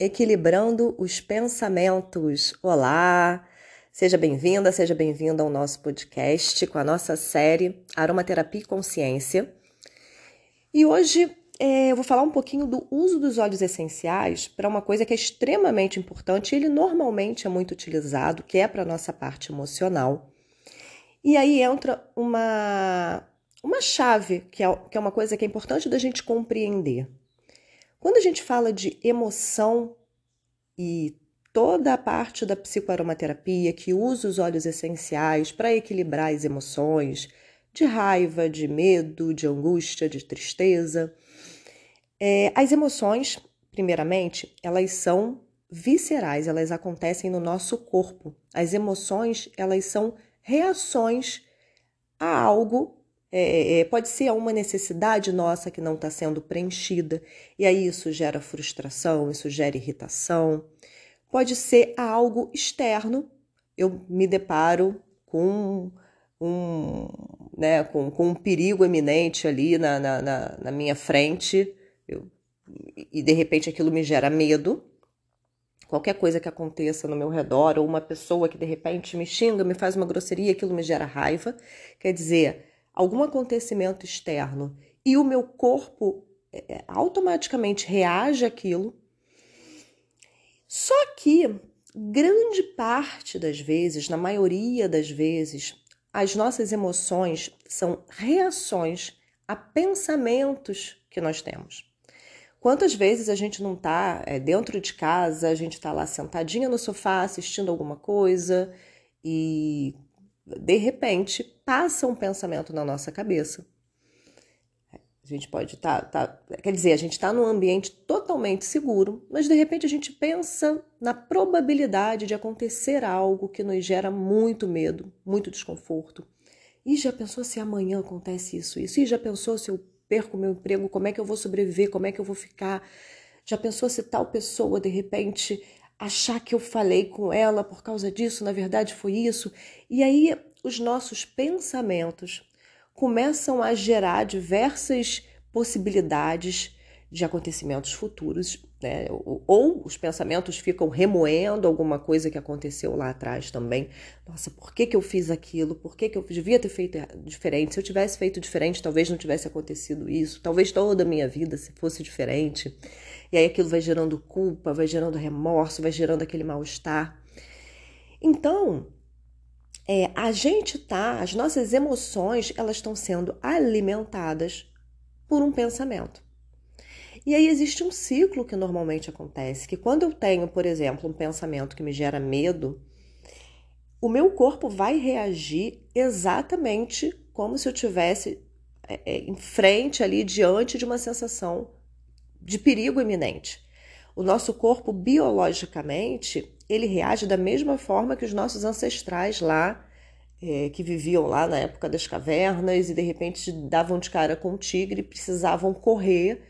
Equilibrando os Pensamentos. Olá! Seja bem-vinda, seja bem-vindo ao nosso podcast com a nossa série Aromaterapia e Consciência. E hoje é, eu vou falar um pouquinho do uso dos óleos essenciais para uma coisa que é extremamente importante ele normalmente é muito utilizado, que é para a nossa parte emocional. E aí entra uma, uma chave, que é, que é uma coisa que é importante da gente compreender. Quando a gente fala de emoção e toda a parte da psicoaromaterapia que usa os óleos essenciais para equilibrar as emoções de raiva, de medo, de angústia, de tristeza, é, as emoções, primeiramente, elas são viscerais, elas acontecem no nosso corpo. As emoções, elas são reações a algo é, é, pode ser uma necessidade nossa que não está sendo preenchida, e aí isso gera frustração, isso gera irritação. Pode ser algo externo, eu me deparo com um, né, com, com um perigo eminente ali na, na, na, na minha frente, eu, e de repente aquilo me gera medo. Qualquer coisa que aconteça no meu redor, ou uma pessoa que de repente me xinga, me faz uma grosseria, aquilo me gera raiva. Quer dizer, algum acontecimento externo e o meu corpo é, é, automaticamente reage àquilo. Só que grande parte das vezes, na maioria das vezes, as nossas emoções são reações a pensamentos que nós temos. Quantas vezes a gente não está é, dentro de casa, a gente está lá sentadinha no sofá assistindo alguma coisa e de repente, passa um pensamento na nossa cabeça. A gente pode estar, tá, tá, quer dizer, a gente está num ambiente totalmente seguro, mas de repente a gente pensa na probabilidade de acontecer algo que nos gera muito medo, muito desconforto. E já pensou se amanhã acontece isso, isso? E já pensou se eu perco meu emprego, como é que eu vou sobreviver, como é que eu vou ficar? Já pensou se tal pessoa de repente achar que eu falei com ela por causa disso, na verdade foi isso. E aí os nossos pensamentos começam a gerar diversas possibilidades de acontecimentos futuros, né? Ou, os pensamentos ficam remoendo alguma coisa que aconteceu lá atrás também. Nossa, por que, que eu fiz aquilo? Por que, que eu devia ter feito diferente? Se eu tivesse feito diferente, talvez não tivesse acontecido isso. Talvez toda a minha vida fosse diferente. E aí aquilo vai gerando culpa, vai gerando remorso, vai gerando aquele mal-estar. Então, é, a gente tá, as nossas emoções, elas estão sendo alimentadas por um pensamento. E aí existe um ciclo que normalmente acontece, que quando eu tenho, por exemplo, um pensamento que me gera medo, o meu corpo vai reagir exatamente como se eu tivesse é, é em frente ali diante de uma sensação de perigo iminente. O nosso corpo biologicamente ele reage da mesma forma que os nossos ancestrais lá é, que viviam lá na época das cavernas e de repente davam de cara com o tigre, precisavam correr.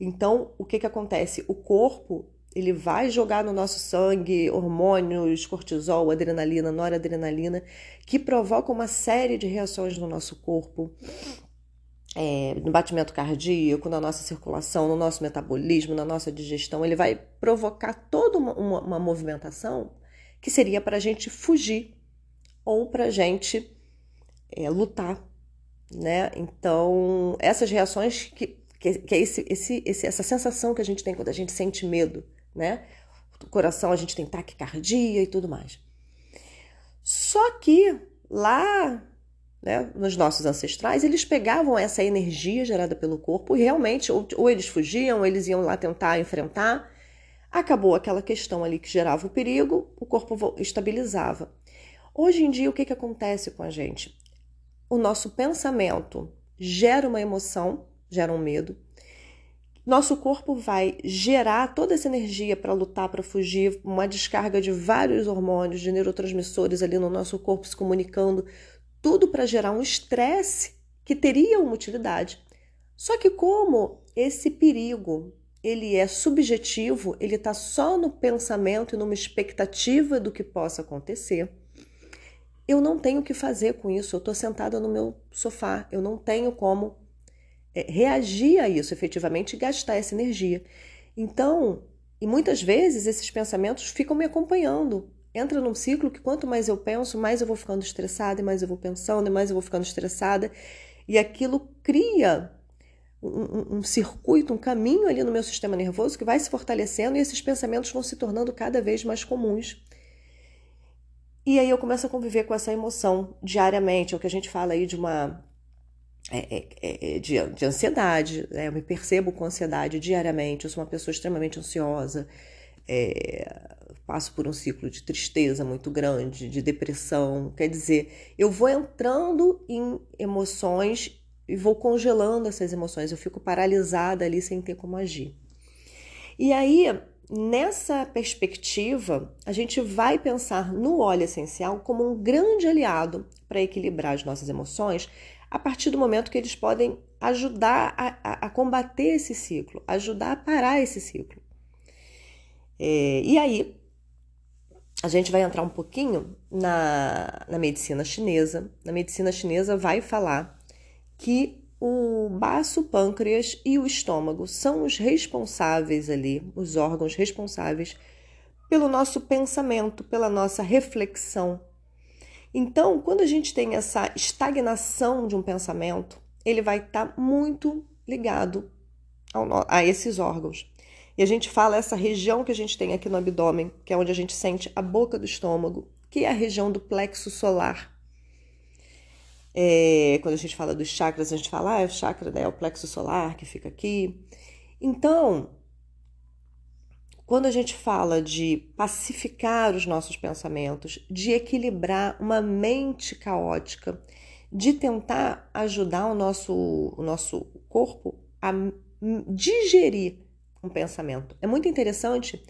Então, o que, que acontece? O corpo ele vai jogar no nosso sangue hormônios, cortisol, adrenalina, noradrenalina, que provocam uma série de reações no nosso corpo, é, no batimento cardíaco, na nossa circulação, no nosso metabolismo, na nossa digestão. Ele vai provocar toda uma, uma, uma movimentação que seria para a gente fugir ou para a gente é, lutar, né? Então, essas reações que, que, que é esse, esse, esse, essa sensação que a gente tem quando a gente sente medo, né? O coração, a gente tem taquicardia e tudo mais. Só que lá, né, nos nossos ancestrais, eles pegavam essa energia gerada pelo corpo e realmente, ou, ou eles fugiam, ou eles iam lá tentar enfrentar. Acabou aquela questão ali que gerava o perigo, o corpo estabilizava. Hoje em dia, o que, que acontece com a gente? O nosso pensamento gera uma emoção, gera um medo. Nosso corpo vai gerar toda essa energia para lutar, para fugir, uma descarga de vários hormônios, de neurotransmissores ali no nosso corpo se comunicando, tudo para gerar um estresse que teria uma utilidade. Só que como esse perigo ele é subjetivo, ele está só no pensamento e numa expectativa do que possa acontecer eu não tenho o que fazer com isso. Eu estou sentada no meu sofá, eu não tenho como é, reagir a isso efetivamente e gastar essa energia. Então, E muitas vezes esses pensamentos ficam me acompanhando. Entra num ciclo que quanto mais eu penso, mais eu vou ficando estressada, e mais eu vou pensando, e mais eu vou ficando estressada. E aquilo cria um, um, circuito, um caminho ali no meu sistema nervoso que vai se fortalecendo e esses pensamentos vão se tornando cada vez mais comuns. E aí eu começo a conviver com essa emoção diariamente, é o que a gente fala aí de uma. É, é, é, é de, de, ansiedade, né? eu me percebo com ansiedade diariamente, eu sou uma pessoa extremamente ansiosa, é, passo por um ciclo de tristeza muito grande, de depressão. Quer dizer, eu vou entrando em emoções e vou congelando essas emoções, eu fico paralisada ali sem ter como agir. E aí, nessa perspectiva, a gente vai pensar no óleo essencial como um grande aliado para equilibrar as nossas emoções, a partir do momento que eles podem ajudar a, a, a combater esse ciclo, ajudar a parar esse ciclo. É, e aí, a gente vai entrar um pouquinho na, na medicina chinesa. Na medicina chinesa vai falar que o baço, o pâncreas e o estômago são os responsáveis ali, os órgãos responsáveis pelo nosso pensamento, pela nossa reflexão. Então, quando a gente tem essa estagnação de um pensamento, ele vai estar tá muito ligado a esses órgãos. E a gente fala essa região que a gente tem aqui no abdômen, que é onde a gente sente a boca do estômago, que é a região do plexo solar. É, quando a gente fala dos chakras, a gente fala, ah, é o chakra, né, é o plexo solar que fica aqui. Então, quando a gente fala de pacificar os nossos pensamentos, de equilibrar uma mente caótica, de tentar ajudar o nosso, o nosso corpo a digerir um pensamento. É muito interessante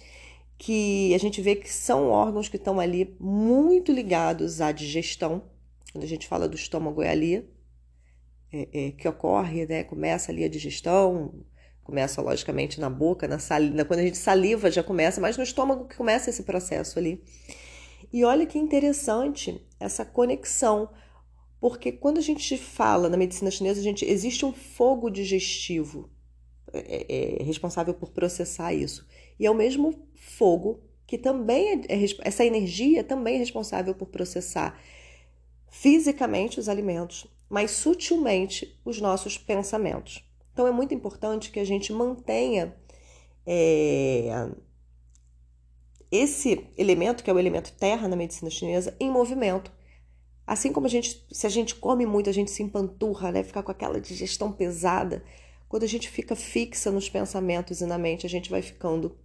que a gente vê que são órgãos que estão ali muito ligados à digestão. Quando a gente fala do estômago, é ali é, é, que ocorre, né? Começa ali a digestão, começa logicamente na boca, na saliva. Quando a gente saliva já começa, mas no estômago que começa esse processo ali. E olha que interessante essa conexão, porque quando a gente fala na medicina chinesa, a gente, existe um fogo digestivo é, é, responsável por processar isso. E é o mesmo fogo que também é, é, essa energia também é responsável por processar fisicamente os alimentos, mas sutilmente os nossos pensamentos. Então é muito importante que a gente mantenha é, esse elemento, que é o elemento terra na medicina chinesa, em movimento. Assim como a gente, se a gente come muito, a gente se empanturra, né? Ficar com aquela digestão pesada. Quando a gente fica fixa nos pensamentos e na mente, a gente vai ficando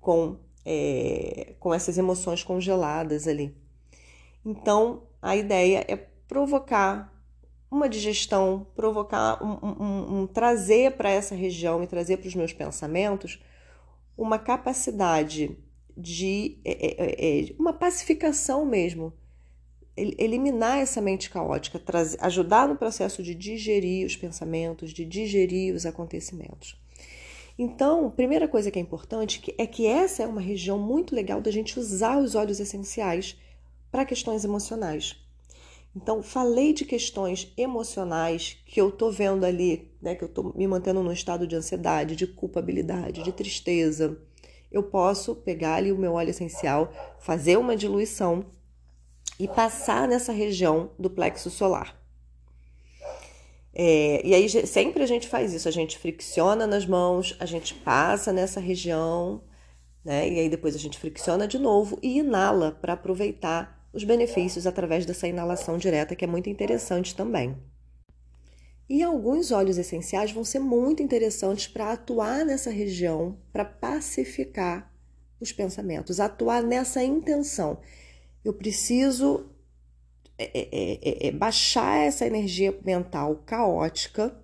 com, é, com essas emoções congeladas ali. Então, a ideia é provocar uma digestão, provocar um, um, um trazer para essa região e trazer para os meus pensamentos uma capacidade de é, é, é, uma pacificação mesmo eliminar essa mente caótica, trazer, ajudar no processo de digerir os pensamentos, de digerir os acontecimentos. Então, primeira coisa que é importante é que essa é uma região muito legal da gente usar os óleos essenciais para questões emocionais. Então, falei de questões emocionais que eu tô vendo ali, né, que eu tô me mantendo num estado de ansiedade, de culpabilidade, de tristeza. Eu posso pegar ali o meu óleo essencial, fazer uma diluição e passar nessa região do plexo solar. É, e aí sempre a gente faz isso, a gente fricciona nas mãos, a gente passa nessa região, né? E aí depois a gente fricciona de novo e inala para aproveitar os benefícios através dessa inalação direta, que é muito interessante também. E alguns óleos essenciais vão ser muito interessantes para atuar nessa região, para pacificar os pensamentos, atuar nessa intenção eu preciso é é, é, é, é, baixar essa energia mental caótica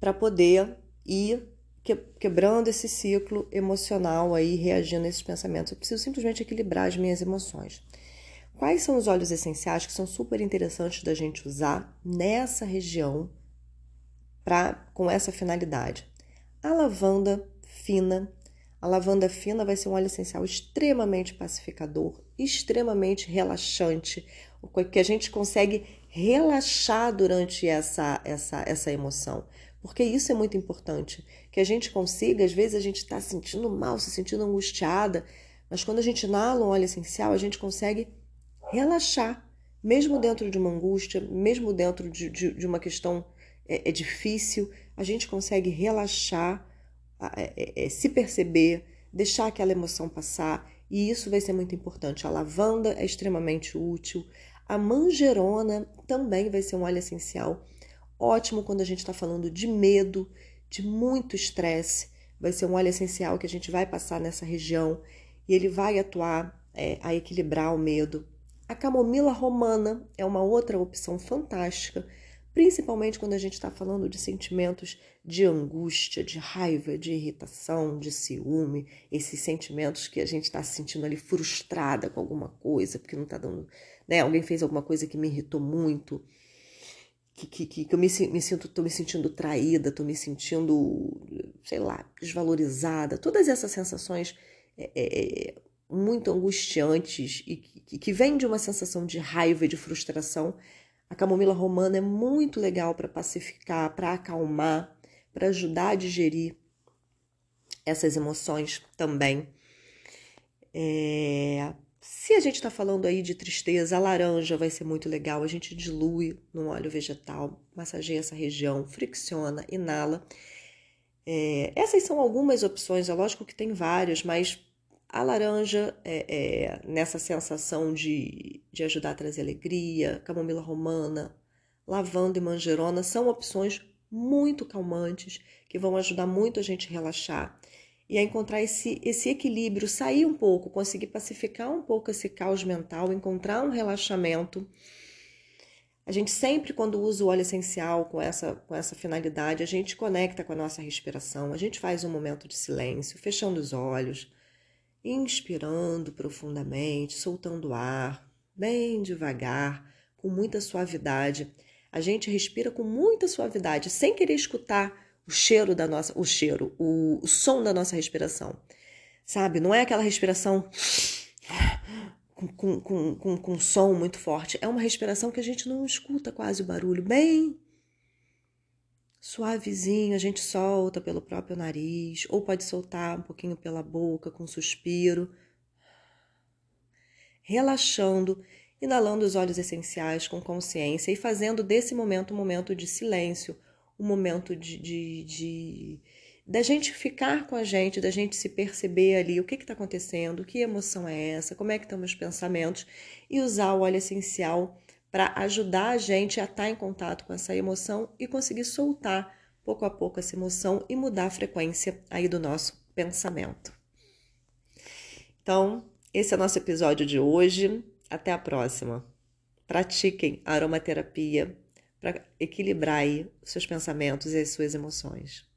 para poder ir quebrando esse ciclo emocional aí, reagindo a esses pensamentos. Eu preciso simplesmente equilibrar as minhas emoções. Quais são os óleos essenciais que são super interessantes da gente usar nessa região para com essa finalidade? A lavanda fina, a lavanda fina vai ser um óleo essencial extremamente pacificador, extremamente relaxante, que a gente consegue relaxar durante essa, essa, essa emoção. Porque isso é muito importante, que a gente consiga, às vezes a gente está se sentindo mal, se sentindo angustiada, mas quando a gente inala um óleo essencial, a gente consegue relaxar, mesmo dentro de uma angústia, mesmo dentro de, de, de uma questão é, é, difícil, a gente consegue relaxar, é, é, é, se perceber, deixar aquela emoção passar, e isso vai ser muito importante. A lavanda é extremamente útil, a manjerona também vai ser um óleo essencial ótimo quando a gente está falando de medo, de muito estresse. Vai ser um óleo essencial que a gente vai passar nessa região e ele vai atuar é, a equilibrar o medo. A camomila romana é uma outra opção fantástica, principalmente quando a gente está falando de sentimentos de angústia, de raiva, de irritação, de ciúme, esses sentimentos que a gente está se sentindo ali frustrada com alguma coisa, porque não está dando. Né? Alguém fez alguma coisa que me irritou muito que, que, que eu me, me sinto, tô me sentindo traída, tô me sentindo, sei lá, desvalorizada, todas essas sensações é, é, é muito angustiantes e que, que vêm de uma sensação de raiva e de frustração, a camomila romana é muito legal para pacificar, para acalmar, para ajudar a digerir essas emoções também. É, se a gente está falando aí de tristeza, a laranja vai ser muito legal. A gente dilui no óleo vegetal, massageia essa região, fricciona, inala. É, essas são algumas opções, é lógico que tem várias, mas a laranja, é, é, nessa sensação de, de ajudar a trazer alegria, camomila romana, lavanda e manjerona, são opções muito calmantes que vão ajudar muito a gente a relaxar e a encontrar esse, esse equilíbrio, sair um pouco, conseguir pacificar um pouco esse caos mental, encontrar um relaxamento. A gente sempre, quando usa o óleo essencial com essa, com essa finalidade, a gente conecta com a nossa respiração, a gente faz um momento de silêncio, fechando os olhos, inspirando profundamente, soltando o ar, bem devagar, com muita suavidade. A gente respira com muita suavidade, sem querer escutar o cheiro da nossa, o cheiro, o, o som da nossa respiração. Sabe? Não é aquela respiração com, com, com, com, som muito forte. É uma respiração que a gente não escuta quase o barulho. Bem suavezinho, a gente solta pelo próprio nariz, ou pode soltar um pouquinho pela boca com um suspiro. Relaxando, inalando os óleos essenciais com consciência e fazendo desse momento um momento de silêncio um momento de, de, de da gente ficar com a gente, da gente se perceber ali o que está acontecendo, que emoção é essa, como é que estão meus pensamentos, e usar o óleo essencial para ajudar a gente a estar tá em contato com essa emoção e conseguir soltar pouco a pouco essa emoção e mudar a frequência aí do nosso pensamento. Então, esse é o nosso episódio de hoje. Até a próxima. Pratiquem aromaterapia para equilibrar aí os seus pensamentos e as suas emoções.